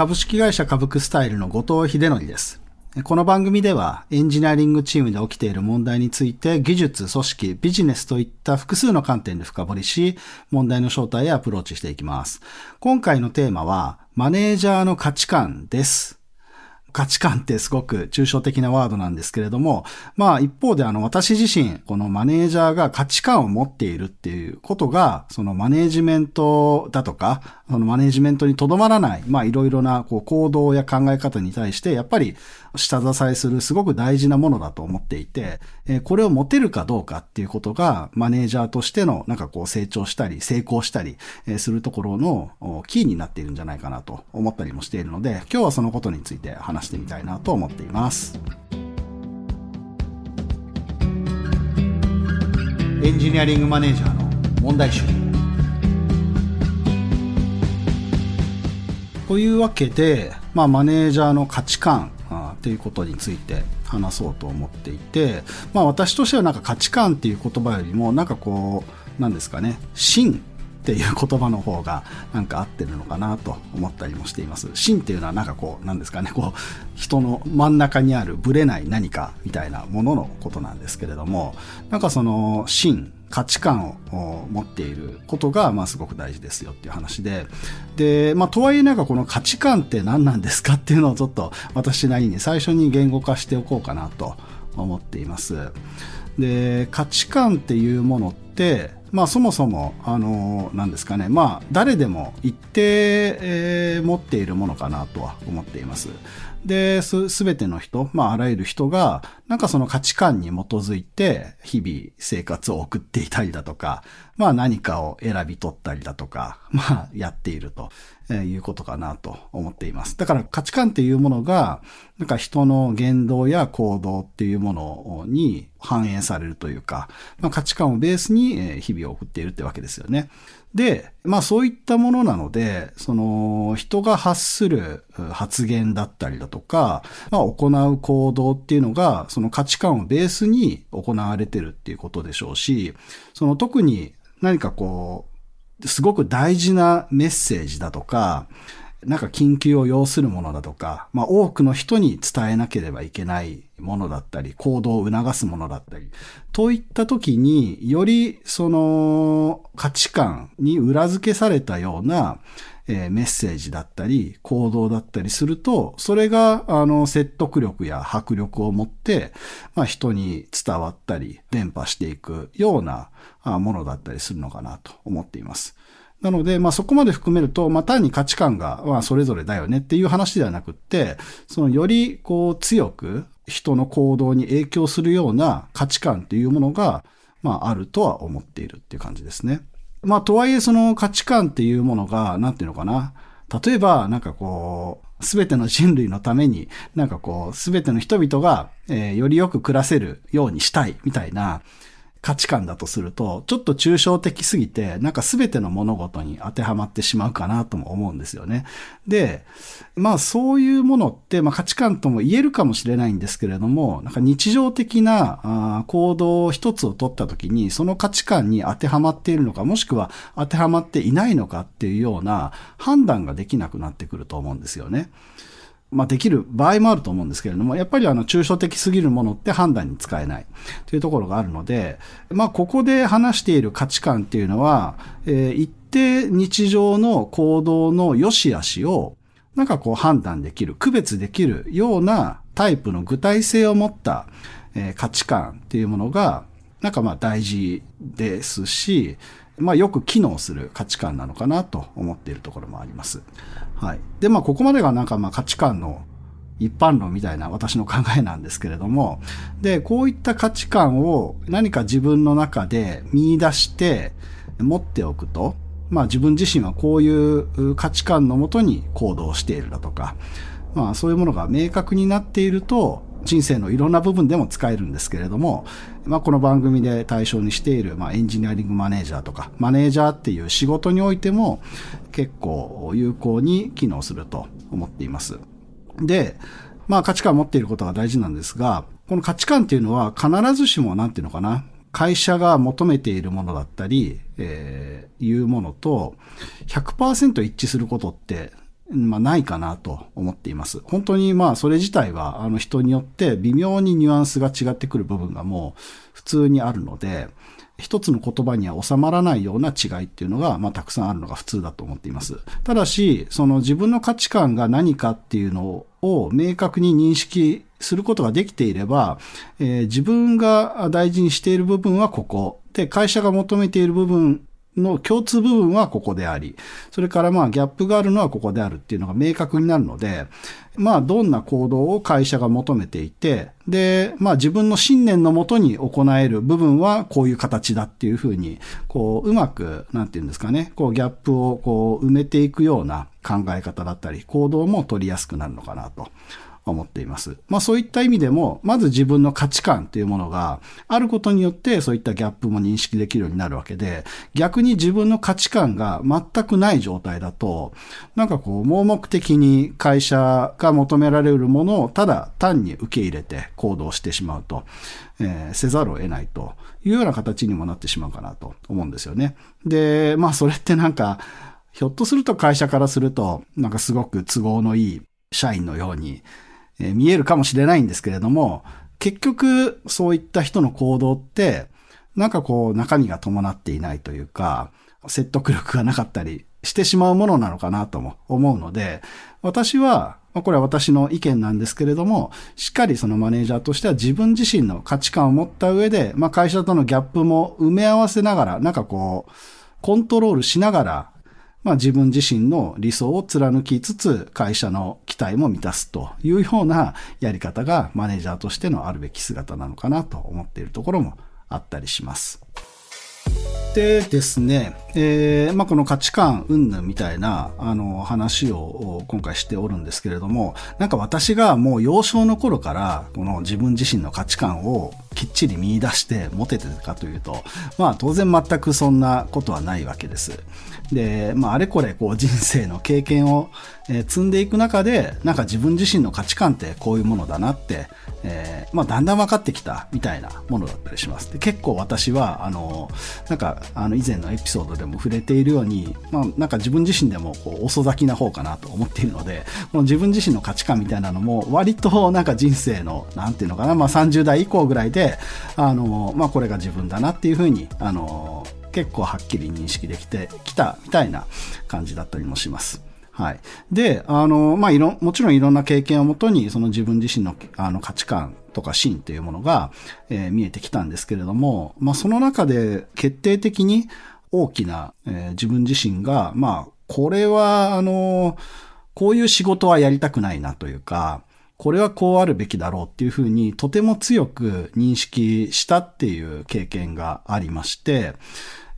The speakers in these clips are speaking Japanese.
株式会社株クスタイルの後藤秀則です。この番組ではエンジニアリングチームで起きている問題について技術、組織、ビジネスといった複数の観点で深掘りし、問題の正体へアプローチしていきます。今回のテーマは、マネージャーの価値観です。価値観ってすごく抽象的なワードなんですけれども、まあ一方であの私自身、このマネージャーが価値観を持っているっていうことが、そのマネージメントだとか、そのマネージメントにとどまらない、まあいろいろなこう行動や考え方に対して、やっぱり下支えするすごく大事なものだと思っていて、えこれを持てるかどうかっていうことが、マネージャーとしてのなんかこう成長したり、成功したりするところのキーになっているんじゃないかなと思ったりもしているので、今日はそのことについて話してみたいなと思っています。エンジニアリングマネージャーの問題集。というわけで、まあ、マネージャーの価値観っていうことについて話そうと思っていて、まあ私としてはなんか価値観っていう言葉よりも、なんかこう、なんですかね、真っていう言葉の方がなんか合ってるのかなと思ったりもしています。真っていうのはなんかこう、なんですかね、こう、人の真ん中にあるブレない何かみたいなもののことなんですけれども、なんかその真、価値観を持っていることが、まあ、すごく大事ですよっていう話で。で、まあ、とはいえなんかこの価値観って何なんですかっていうのをちょっと私なりに最初に言語化しておこうかなと思っています。で、価値観っていうものって、まあそもそも、あの、なんですかね、まあ誰でも一定、えー、持っているものかなとは思っています。で、す、べての人、まあ、あらゆる人が、なんかその価値観に基づいて、日々生活を送っていたりだとか、まあ何かを選び取ったりだとか、まあやっているということかなと思っています。だから価値観っていうものが、なんか人の言動や行動っていうものに反映されるというか、まあ価値観をベースに日々を送っているってわけですよね。で、まあそういったものなので、その人が発する発言だったりだとか、まあ行う行動っていうのが、その価値観をベースに行われてるっていうことでしょうし、その特に何かこう、すごく大事なメッセージだとか、なんか緊急を要するものだとか、まあ多くの人に伝えなければいけないものだったり、行動を促すものだったり、といった時によりその価値観に裏付けされたような、えー、メッセージだったり、行動だったりすると、それが、あの、説得力や迫力を持って、まあ、人に伝わったり、伝播していくようなものだったりするのかなと思っています。なので、まあそこまで含めると、まあ単に価値観が、まあそれぞれだよねっていう話ではなくって、そのよりこう強く人の行動に影響するような価値観っていうものが、まああるとは思っているっていう感じですね。まあとはいえその価値観っていうものが、なんていうのかな。例えば、なんかこう、すべての人類のために、なんかこう、すべての人々が、えー、よりよく暮らせるようにしたい、みたいな、価値観だとすると、ちょっと抽象的すぎて、なんか全ての物事に当てはまってしまうかなとも思うんですよね。で、まあそういうものって、まあ価値観とも言えるかもしれないんですけれども、なんか日常的な行動一つを取った時に、その価値観に当てはまっているのか、もしくは当てはまっていないのかっていうような判断ができなくなってくると思うんですよね。まあ、できる場合もあると思うんですけれども、やっぱりあの、抽象的すぎるものって判断に使えないというところがあるので、まあ、ここで話している価値観っていうのは、えー、一定日常の行動の良し悪しを、なんかこう判断できる、区別できるようなタイプの具体性を持った、えー、価値観っていうものが、なんかまあ大事ですし、まあよく機能する価値観なのかなと思っているところもあります。はい。で、まあここまでがなんかまあ価値観の一般論みたいな私の考えなんですけれども、で、こういった価値観を何か自分の中で見出して持っておくと、まあ自分自身はこういう価値観のもとに行動しているだとか、まあそういうものが明確になっていると、人生のいろんな部分でも使えるんですけれども、まあ、この番組で対象にしている、まあ、エンジニアリングマネージャーとか、マネージャーっていう仕事においても結構有効に機能すると思っています。で、まあ価値観を持っていることが大事なんですが、この価値観っていうのは必ずしもなんていうのかな、会社が求めているものだったり、えー、いうものと100%一致することってまあ、ないかなと思っています。本当にまあ、それ自体は、あの人によって微妙にニュアンスが違ってくる部分がもう普通にあるので、一つの言葉には収まらないような違いっていうのが、まあ、たくさんあるのが普通だと思っています。ただし、その自分の価値観が何かっていうのを明確に認識することができていれば、えー、自分が大事にしている部分はここ。で、会社が求めている部分の共通部分はここであり、それからまあギャップがあるのはここであるっていうのが明確になるので、まあどんな行動を会社が求めていて、で、まあ自分の信念のもとに行える部分はこういう形だっていうふうに、こううまく、なんていうんですかね、こうギャップをこう埋めていくような考え方だったり、行動も取りやすくなるのかなと。思っています。まあそういった意味でも、まず自分の価値観っていうものがあることによってそういったギャップも認識できるようになるわけで、逆に自分の価値観が全くない状態だと、なんかこう盲目的に会社が求められるものをただ単に受け入れて行動してしまうと、えー、せざるを得ないというような形にもなってしまうかなと思うんですよね。で、まあそれってなんか、ひょっとすると会社からすると、なんかすごく都合のいい社員のように、え見えるかもしれないんですけれども、結局そういった人の行動って、なんかこう中身が伴っていないというか、説得力がなかったりしてしまうものなのかなとも思うので、私は、これは私の意見なんですけれども、しっかりそのマネージャーとしては自分自身の価値観を持った上で、まあ会社とのギャップも埋め合わせながら、なんかこう、コントロールしながら、まあ自分自身の理想を貫きつつ会社の期待も満たすというようなやり方がマネージャーとしてのあるべき姿なのかなと思っているところもあったりします。でですね、えー、まあ、この価値観云々みたいな、あの、話を今回しておるんですけれども、なんか私がもう幼少の頃から、この自分自身の価値観をきっちり見出して持ててるかというと、まあ当然全くそんなことはないわけです。で、まあ、あれこれこう人生の経験を、積んでいく中で、なんか自分自身の価値観ってこういうものだなって、えー、まあ、だんだん分かってきたみたいなものだったりします。で結構私は、あの、なんか、あの、以前のエピソードでも触れているように、まあ、なんか自分自身でもこう遅咲きな方かなと思っているので、この自分自身の価値観みたいなのも、割となんか人生の、なんていうのかな、まあ、30代以降ぐらいで、あの、まあ、これが自分だなっていうふうに、あの、結構はっきり認識できてきたみたいな感じだったりもします。はい。で、あの、まあ、いろ、もちろんいろんな経験をもとに、その自分自身のあの価値観とか芯っていうものが、えー、見えてきたんですけれども、まあ、その中で決定的に大きな、えー、自分自身が、まあ、これは、あの、こういう仕事はやりたくないなというか、これはこうあるべきだろうっていうふうにとても強く認識したっていう経験がありまして、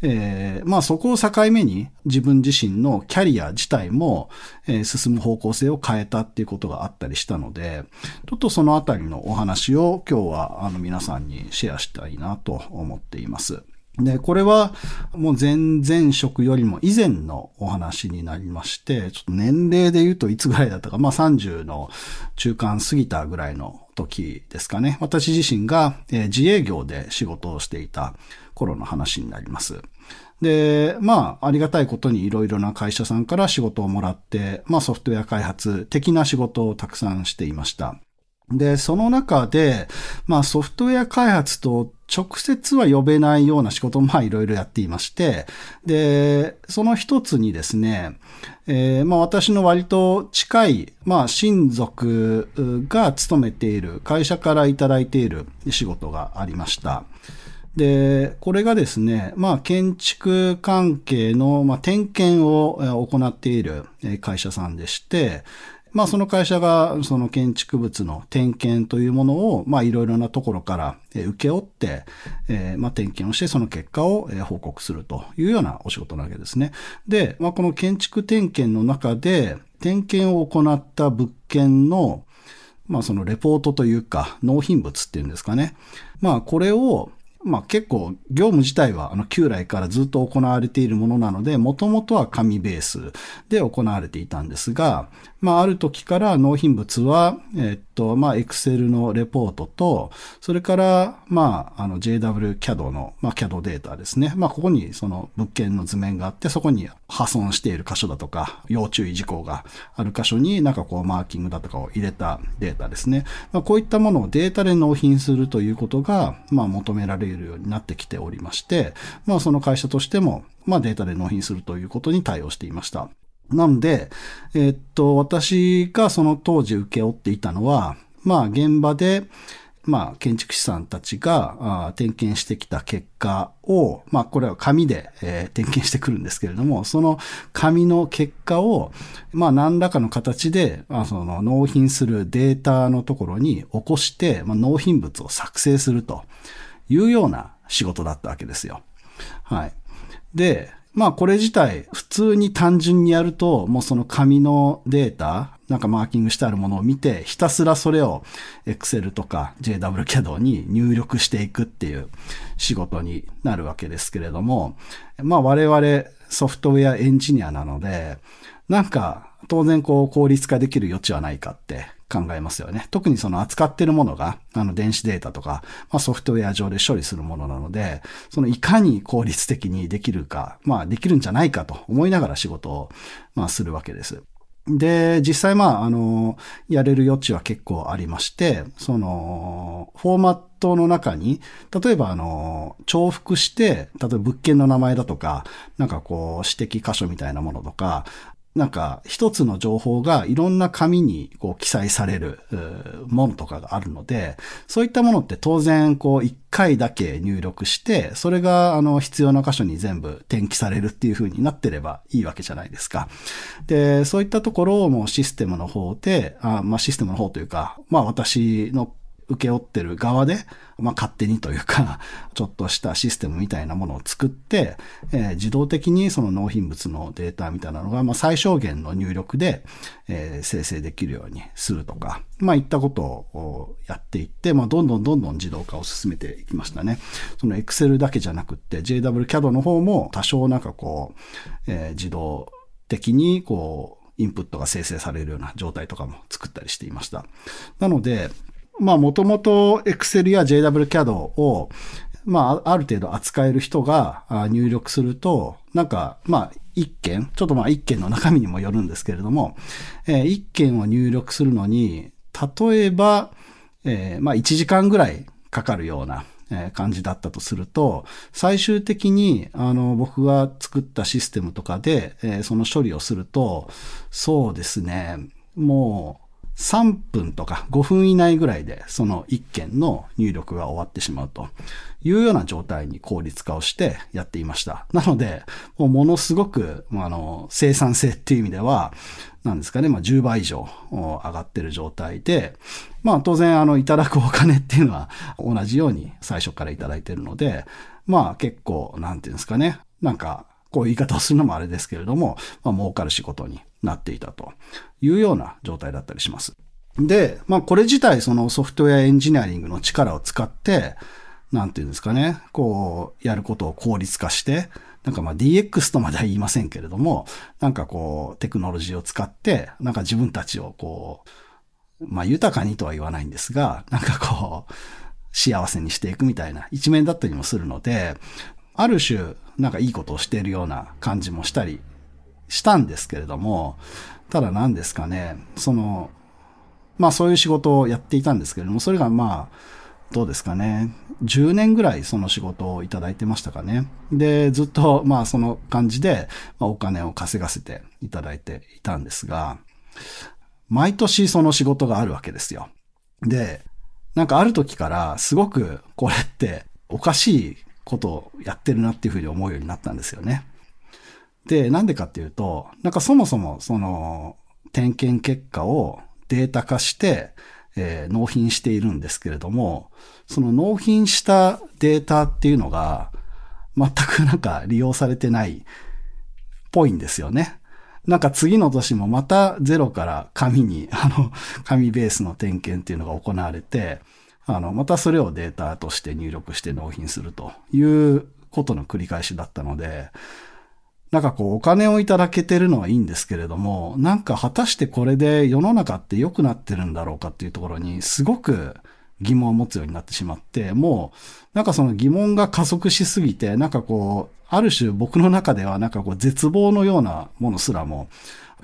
えー、まあそこを境目に自分自身のキャリア自体も、えー、進む方向性を変えたっていうことがあったりしたので、ちょっとそのあたりのお話を今日はあの皆さんにシェアしたいなと思っています。で、これはもう前々職よりも以前のお話になりまして、ちょっと年齢で言うといつぐらいだったか、まあ30の中間過ぎたぐらいの時ですかね。私自身が、自営業で仕事をしていた頃の話になります。で、まあ、ありがたいことにいろいろな会社さんから仕事をもらって、まあソフトウェア開発的な仕事をたくさんしていました。で、その中で、まあソフトウェア開発と直接は呼べないような仕事もいろいろやっていまして、で、その一つにですね、えー、まあ私の割と近い、まあ親族が勤めている会社からいただいている仕事がありました。で、これがですね、まあ、建築関係の、まあ、点検を行っている会社さんでして、まあその会社がその建築物の点検というものをまあいろいろなところから受け負って、えー、まあ点検をしてその結果を報告するというようなお仕事なわけですね。で、まあこの建築点検の中で点検を行った物件のまあそのレポートというか納品物っていうんですかね。まあこれをまあ結構業務自体はあの旧来からずっと行われているものなので、もともとは紙ベースで行われていたんですが、まあ、ある時から納品物は、えっと、まあ、Excel のレポートと、それから、まあ、あの JWCAD の、まあ、CAD データですね。まあ、ここにその物件の図面があって、そこに破損している箇所だとか、要注意事項がある箇所になんかこうマーキングだとかを入れたデータですね。まあ、こういったものをデータで納品するということが、まあ、求められるようになってきておりまして、まあ、その会社としても、まあ、データで納品するということに対応していました。なので、え、っと、私がその当時請け負っていたのは、まあ、現場で、まあ、建築士さんたちがあ点検してきた結果を、まあ、これは紙で、えー、点検してくるんですけれども、その紙の結果を、まあ、何らかの形で、まあ、その納品するデータのところに起こして、まあ、納品物を作成するというような仕事だったわけですよ。はい。で、まあこれ自体普通に単純にやるともうその紙のデータ、なんかマーキングしてあるものを見てひたすらそれを Excel とか JWCAD に入力していくっていう仕事になるわけですけれども、まあ我々ソフトウェアエンジニアなので、なんか当然こう効率化できる余地はないかって考えますよね。特にその扱ってるものが、あの電子データとか、まあ、ソフトウェア上で処理するものなので、そのいかに効率的にできるか、まあできるんじゃないかと思いながら仕事を、まあするわけです。で、実際まあ、あの、やれる余地は結構ありまして、その、フォーマットの中に、例えばあの、重複して、例えば物件の名前だとか、なんかこう、指摘箇所みたいなものとか、なんか一つの情報がいろんな紙にこう記載されるものとかがあるので、そういったものって当然こう一回だけ入力して、それがあの必要な箇所に全部転記されるっていう風になってればいいわけじゃないですか。で、そういったところをもうシステムの方で、あまあシステムの方というか、まあ私の受け負ってる側で、まあ、勝手にというか、ちょっとしたシステムみたいなものを作って、えー、自動的にその納品物のデータみたいなのが、まあ、最小限の入力で、えー、生成できるようにするとか、まあ、いったことをやっていって、まあ、どんどんどんどん自動化を進めていきましたね。その Excel だけじゃなくって、JWCAD の方も多少なんかこう、えー、自動的にこう、インプットが生成されるような状態とかも作ったりしていました。なので、まあもともと Excel や JWCAD を、まあある程度扱える人が入力すると、なんか、まあ一件、ちょっとまあ一件の中身にもよるんですけれども、えー、一件を入力するのに、例えば、えー、まあ1時間ぐらいかかるような、え感じだったとすると、最終的に、あの、僕が作ったシステムとかで、えー、その処理をすると、そうですね、もう、3分とか5分以内ぐらいでその1件の入力が終わってしまうというような状態に効率化をしてやっていました。なので、もうものすごく、あの、生産性っていう意味では、なんですかね、まあ10倍以上上がってる状態で、まあ当然あの、いただくお金っていうのは 同じように最初からいただいてるので、まあ結構、なんていうんですかね、なんか、こう言い方をするのもあれですけれども、まあ儲かる仕事になっていたというような状態だったりします。で、まあこれ自体そのソフトウェアエンジニアリングの力を使って、なんていうんですかね、こう、やることを効率化して、なんかまあ DX とまでは言いませんけれども、なんかこう、テクノロジーを使って、なんか自分たちをこう、まあ豊かにとは言わないんですが、なんかこう、幸せにしていくみたいな一面だったりもするので、ある種、なんかいいことをしているような感じもしたりしたんですけれども、ただ何ですかね、その、まあそういう仕事をやっていたんですけれども、それがまあ、どうですかね。10年ぐらいその仕事をいただいてましたかね。で、ずっとまあその感じで、まあ、お金を稼がせていただいていたんですが、毎年その仕事があるわけですよ。で、なんかある時からすごくこれっておかしいことをやってるなっていうふうに思うようになったんですよね。で、なんでかっていうと、なんかそもそもその点検結果をデータ化して、えー、納品しているんですけれども、その納品したデータっていうのが全くなんか利用されてないっぽいんですよね。なんか次の年もまたゼロから紙に、あの、紙ベースの点検っていうのが行われて、あの、またそれをデータとして入力して納品するということの繰り返しだったので、なんかこうお金をいただけてるのはいいんですけれども、なんか果たしてこれで世の中って良くなってるんだろうかっていうところにすごく疑問を持つようになってしまって、もうなんかその疑問が加速しすぎて、なんかこう、ある種僕の中ではなんかこう絶望のようなものすらも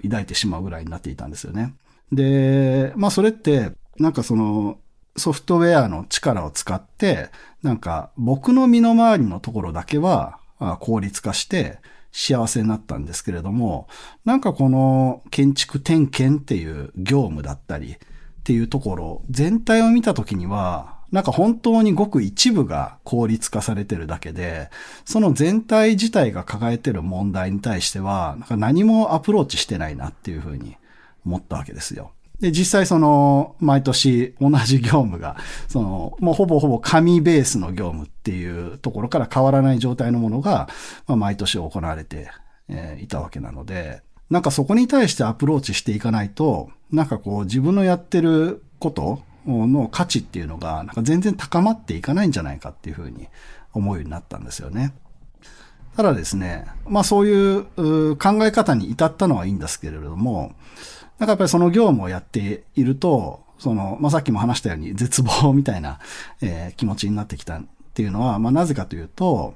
抱いてしまうぐらいになっていたんですよね。で、まあそれって、なんかそのソフトウェアの力を使って、なんか僕の身の回りのところだけは効率化して幸せになったんですけれども、なんかこの建築点検っていう業務だったりっていうところ全体を見たときには、なんか本当にごく一部が効率化されてるだけで、その全体自体が抱えてる問題に対しては、なんか何もアプローチしてないなっていうふうに思ったわけですよ。で、実際その、毎年同じ業務が、その、もうほぼほぼ紙ベースの業務っていうところから変わらない状態のものが、まあ、毎年行われて、えー、いたわけなので、なんかそこに対してアプローチしていかないと、なんかこう自分のやってることの価値っていうのが、なんか全然高まっていかないんじゃないかっていうふうに思うようになったんですよね。ただですね、まあそういう考え方に至ったのはいいんですけれども、なんかやっぱりその業務をやっていると、その、まあ、さっきも話したように絶望みたいな、えー、気持ちになってきたっていうのは、まあ、なぜかというと、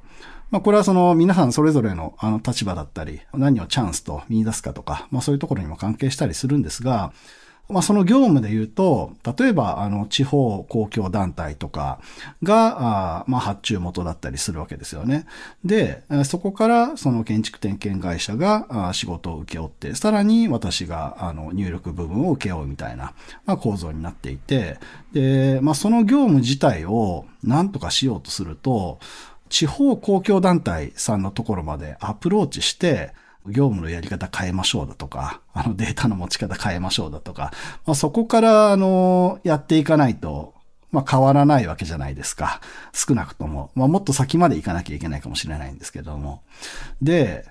まあ、これはその皆さんそれぞれのあの立場だったり、何をチャンスと見出すかとか、まあ、そういうところにも関係したりするんですが、まあ、その業務で言うと、例えば、あの、地方公共団体とかが、あまあ、発注元だったりするわけですよね。で、そこから、その建築点検会社が仕事を請け負って、さらに私が、あの、入力部分を請け負うみたいな、まあ、構造になっていて、で、まあ、その業務自体を何とかしようとすると、地方公共団体さんのところまでアプローチして、業務のやり方変えましょうだとか、あのデータの持ち方変えましょうだとか、まあ、そこからあの、やっていかないと、まあ変わらないわけじゃないですか。少なくとも。まあもっと先まで行かなきゃいけないかもしれないんですけども。で、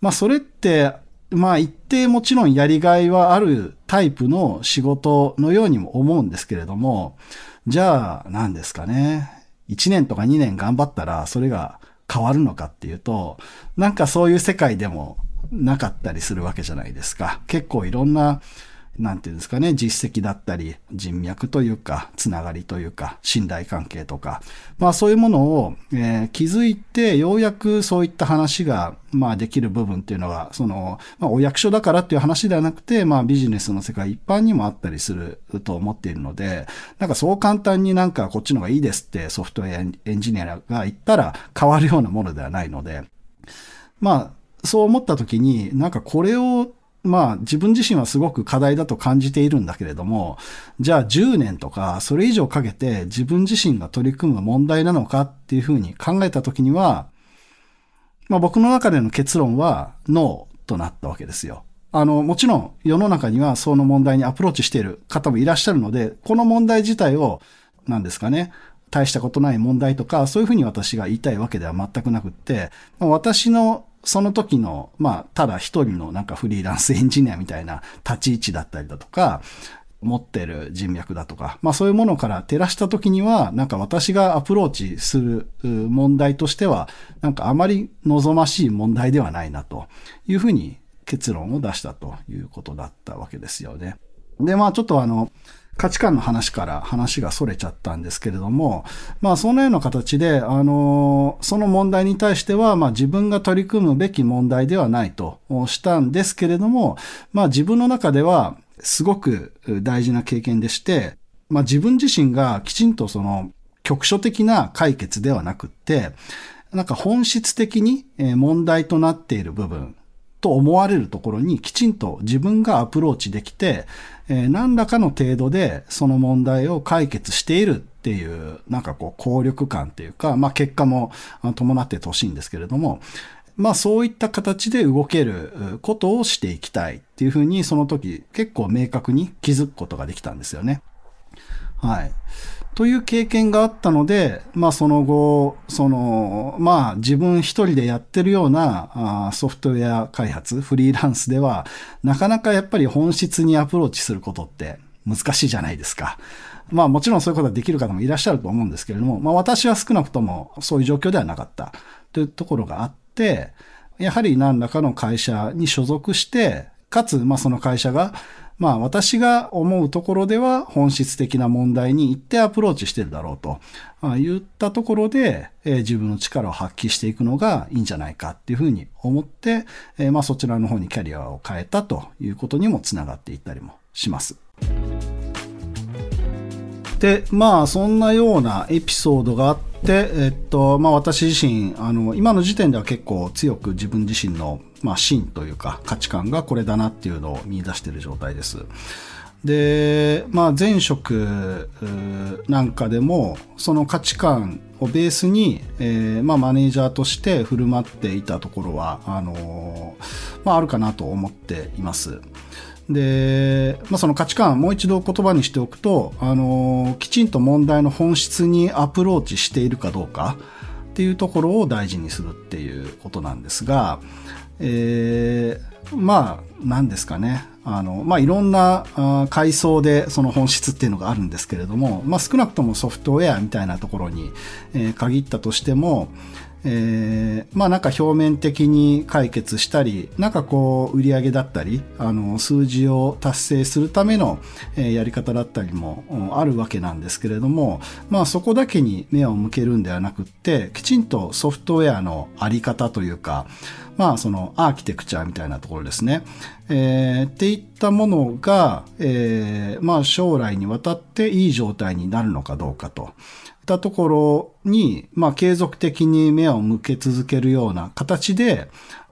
まあそれって、まあ一定もちろんやりがいはあるタイプの仕事のようにも思うんですけれども、じゃあ何ですかね。1年とか2年頑張ったらそれが変わるのかっていうと、なんかそういう世界でもなかったりするわけじゃないですか。結構いろんななんていうんですかね、実績だったり、人脈というか、つながりというか、信頼関係とか、まあそういうものを、えー、気づいて、ようやくそういった話が、まあできる部分っていうのが、その、まあお役所だからっていう話ではなくて、まあビジネスの世界一般にもあったりすると思っているので、なんかそう簡単になんかこっちの方がいいですってソフトウェアエンジニアが言ったら変わるようなものではないので、まあそう思った時に、なんかこれをまあ自分自身はすごく課題だと感じているんだけれども、じゃあ10年とかそれ以上かけて自分自身が取り組む問題なのかっていうふうに考えたときには、まあ僕の中での結論はノーとなったわけですよ。あの、もちろん世の中にはその問題にアプローチしている方もいらっしゃるので、この問題自体を、何ですかね、大したことない問題とか、そういうふうに私が言いたいわけでは全くなくって、私のその時の、まあ、ただ一人のなんかフリーランスエンジニアみたいな立ち位置だったりだとか、持ってる人脈だとか、まあそういうものから照らした時には、なんか私がアプローチする問題としては、なんかあまり望ましい問題ではないなというふうに結論を出したということだったわけですよね。で、まあちょっとあの、価値観の話から話が逸れちゃったんですけれども、まあそのような形で、あの、その問題に対しては、まあ自分が取り組むべき問題ではないとしたんですけれども、まあ自分の中ではすごく大事な経験でして、まあ自分自身がきちんとその局所的な解決ではなくって、なんか本質的に問題となっている部分と思われるところにきちんと自分がアプローチできて、えー、何らかの程度でその問題を解決しているっていう、なんかこう、効力感っていうか、まあ結果も伴っててほしいんですけれども、まあそういった形で動けることをしていきたいっていうふうにその時結構明確に気づくことができたんですよね。はい。という経験があったので、まあその後、その、まあ自分一人でやってるようなソフトウェア開発、フリーランスでは、なかなかやっぱり本質にアプローチすることって難しいじゃないですか。まあもちろんそういうことができる方もいらっしゃると思うんですけれども、まあ私は少なくともそういう状況ではなかったというところがあって、やはり何らかの会社に所属して、かつ、まあその会社が、まあ私が思うところでは本質的な問題に行ってアプローチしてるだろうと、まあ、言ったところで、えー、自分の力を発揮していくのがいいんじゃないかっていうふうに思って、えー、まあそちらの方にキャリアを変えたということにもつながっていったりもします。で、まあそんなようなエピソードがあって、でえっと、まあ私自身、あの、今の時点では結構強く自分自身のまあ、芯というか価値観がこれだなっていうのを見出している状態です。で、まあ、前職なんかでも、その価値観をベースに、えー、まあ、マネージャーとして振る舞っていたところは、あの、まあ、あるかなと思っています。で、まあ、その価値観、もう一度言葉にしておくと、あの、きちんと問題の本質にアプローチしているかどうかっていうところを大事にするっていうことなんですが、えー、まあ、何ですかね。あの、まあ、いろんな階層でその本質っていうのがあるんですけれども、まあ、少なくともソフトウェアみたいなところに、えー、限ったとしても、えー、まあなんか表面的に解決したり、なんかこう売り上げだったり、あの数字を達成するための、えー、やり方だったりもあるわけなんですけれども、まあそこだけに目を向けるんではなくって、きちんとソフトウェアのあり方というか、まあそのアーキテクチャみたいなところですね。えー、っていったものが、えー、まあ将来にわたっていい状態になるのかどうかと。ったところに、まあ、継続的に目を向け続けるような形で、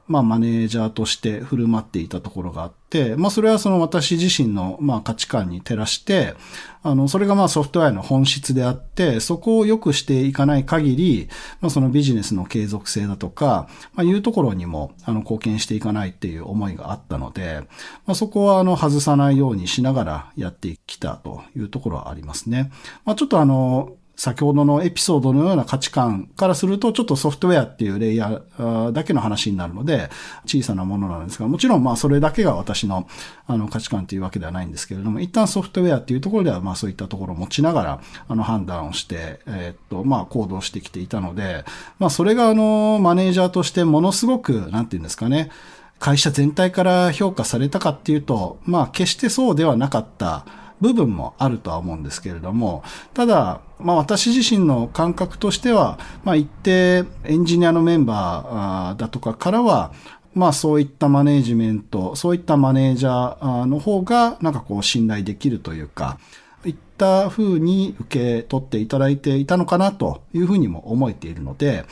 まあ、マネージャーとして振る舞っていたところがあって、まあ、それはその私自身の、まあ、価値観に照らして、あの、それがまあ、ソフトウェアの本質であって、そこを良くしていかない限り、まあ、そのビジネスの継続性だとか、まあ、いうところにも、あの、貢献していかないっていう思いがあったので、まあ、そこは、あの、外さないようにしながらやってきたというところはありますね。まあ、ちょっとあの、先ほどのエピソードのような価値観からすると、ちょっとソフトウェアっていうレイヤーだけの話になるので、小さなものなんですが、もちろんまあそれだけが私のあの価値観というわけではないんですけれども、一旦ソフトウェアっていうところではまあそういったところを持ちながら、あの判断をして、えー、っと、まあ行動してきていたので、まあそれがあの、マネージャーとしてものすごく、なんていうんですかね、会社全体から評価されたかっていうと、まあ決してそうではなかった部分もあるとは思うんですけれども、ただ、まあ私自身の感覚としては、まあ一定エンジニアのメンバーだとかからは、まあそういったマネージメント、そういったマネージャーの方がなんかこう信頼できるというか、いった風に受け取っていただいていたのかなというふうにも思えているので、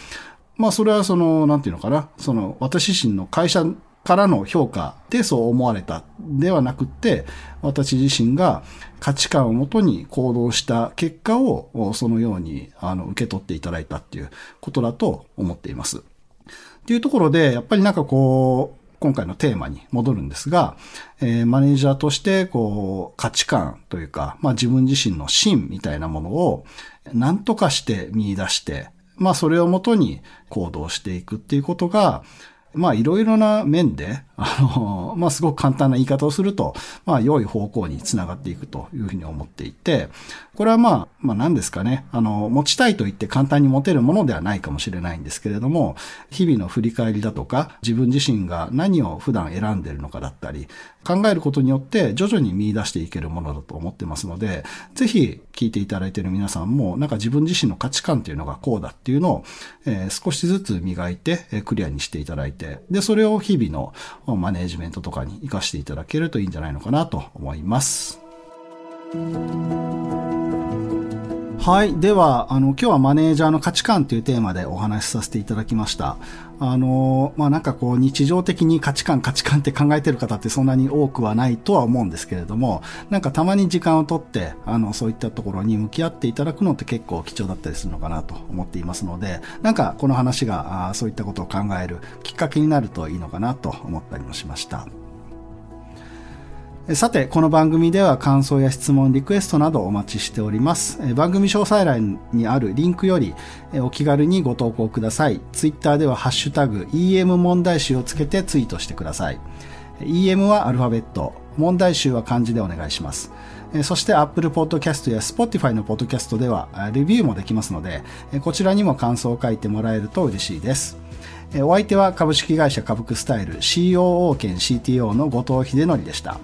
まあそれはその、なんていうのかな、その私自身の会社からの評価でそう思われたではなくて、私自身が価値観をもとに行動した結果をそのようにあの受け取っていただいたっていうことだと思っています。っていうところで、やっぱりなんかこう、今回のテーマに戻るんですが、えー、マネージャーとして、こう、価値観というか、まあ自分自身の芯みたいなものを何とかして見出して、まあそれをもとに行動していくっていうことが、まあいろいろな面で、あの、まあすごく簡単な言い方をすると、まあ良い方向につながっていくというふうに思っていて、これはまあ、まあ何ですかね、あの、持ちたいと言って簡単に持てるものではないかもしれないんですけれども、日々の振り返りだとか、自分自身が何を普段選んでいるのかだったり、考えることによって徐々に見出していけるものだと思ってますので、ぜひ聞いていただいている皆さんも、なんか自分自身の価値観というのがこうだっていうのを、えー、少しずつ磨いて、えー、クリアにしていただいて、で、それを日々のマネージメントとかに活かしていただけるといいんじゃないのかなと思います。はい。では、あの、今日はマネージャーの価値観というテーマでお話しさせていただきました。あの、まあ、なんかこう、日常的に価値観、価値観って考えてる方ってそんなに多くはないとは思うんですけれども、なんかたまに時間をとって、あの、そういったところに向き合っていただくのって結構貴重だったりするのかなと思っていますので、なんかこの話が、あそういったことを考えるきっかけになるといいのかなと思ったりもしました。さて、この番組では感想や質問、リクエストなどお待ちしております。番組詳細欄にあるリンクよりお気軽にご投稿ください。ツイッターではハッシュタグ EM 問題集をつけてツイートしてください。EM はアルファベット、問題集は漢字でお願いします。そして Apple Podcast や Spotify の Podcast ではレビューもできますので、こちらにも感想を書いてもらえると嬉しいです。お相手は株式会社株クスタイル COO 兼 CTO の後藤秀則でした。